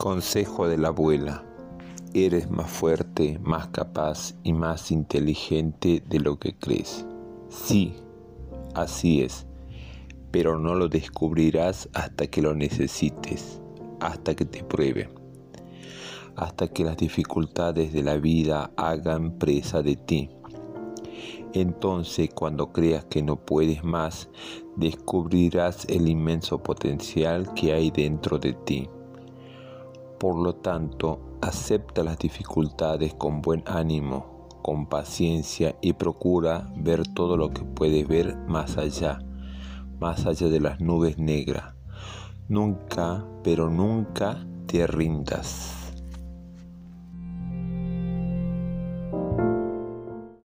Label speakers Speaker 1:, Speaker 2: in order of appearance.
Speaker 1: Consejo de la abuela. Eres más fuerte, más capaz y más inteligente de lo que crees. Sí, así es, pero no lo descubrirás hasta que lo necesites, hasta que te pruebe, hasta que las dificultades de la vida hagan presa de ti. Entonces, cuando creas que no puedes más, descubrirás el inmenso potencial que hay dentro de ti por lo tanto, acepta las dificultades con buen ánimo, con paciencia y procura ver todo lo que puedes ver más allá, más allá de las nubes negras. Nunca, pero nunca te rindas.